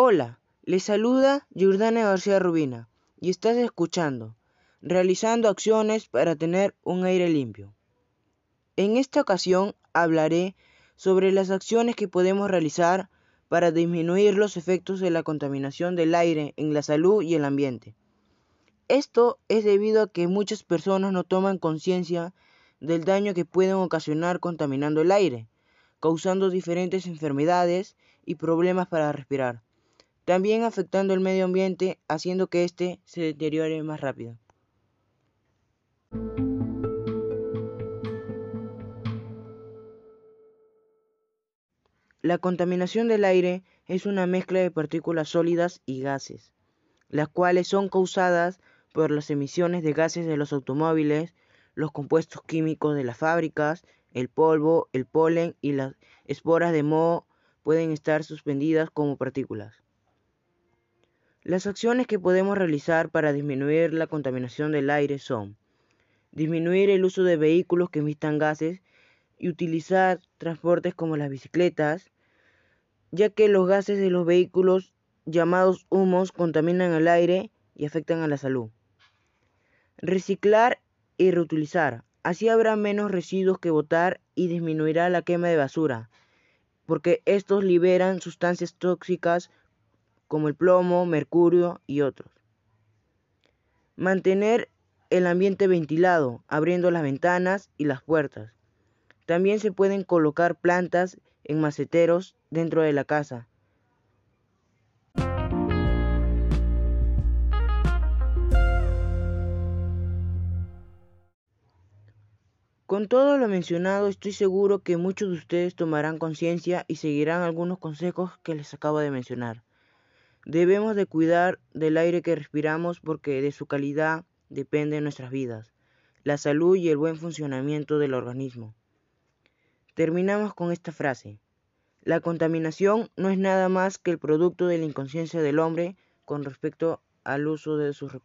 Hola, les saluda Jordana García Rubina y estás escuchando Realizando acciones para tener un aire limpio. En esta ocasión hablaré sobre las acciones que podemos realizar para disminuir los efectos de la contaminación del aire en la salud y el ambiente. Esto es debido a que muchas personas no toman conciencia del daño que pueden ocasionar contaminando el aire, causando diferentes enfermedades y problemas para respirar, también afectando el medio ambiente, haciendo que éste se deteriore más rápido. La contaminación del aire es una mezcla de partículas sólidas y gases, las cuales son causadas por las emisiones de gases de los automóviles, los compuestos químicos de las fábricas, el polvo, el polen y las esporas de moho pueden estar suspendidas como partículas. Las acciones que podemos realizar para disminuir la contaminación del aire son disminuir el uso de vehículos que emitan gases y utilizar transportes como las bicicletas, ya que los gases de los vehículos llamados humos contaminan el aire y afectan a la salud. Reciclar y reutilizar. Así habrá menos residuos que botar y disminuirá la quema de basura, porque estos liberan sustancias tóxicas como el plomo, mercurio y otros. Mantener el ambiente ventilado, abriendo las ventanas y las puertas. También se pueden colocar plantas en maceteros dentro de la casa. Con todo lo mencionado, estoy seguro que muchos de ustedes tomarán conciencia y seguirán algunos consejos que les acabo de mencionar. Debemos de cuidar del aire que respiramos porque de su calidad depende nuestras vidas, la salud y el buen funcionamiento del organismo. Terminamos con esta frase. La contaminación no es nada más que el producto de la inconsciencia del hombre con respecto al uso de sus recursos.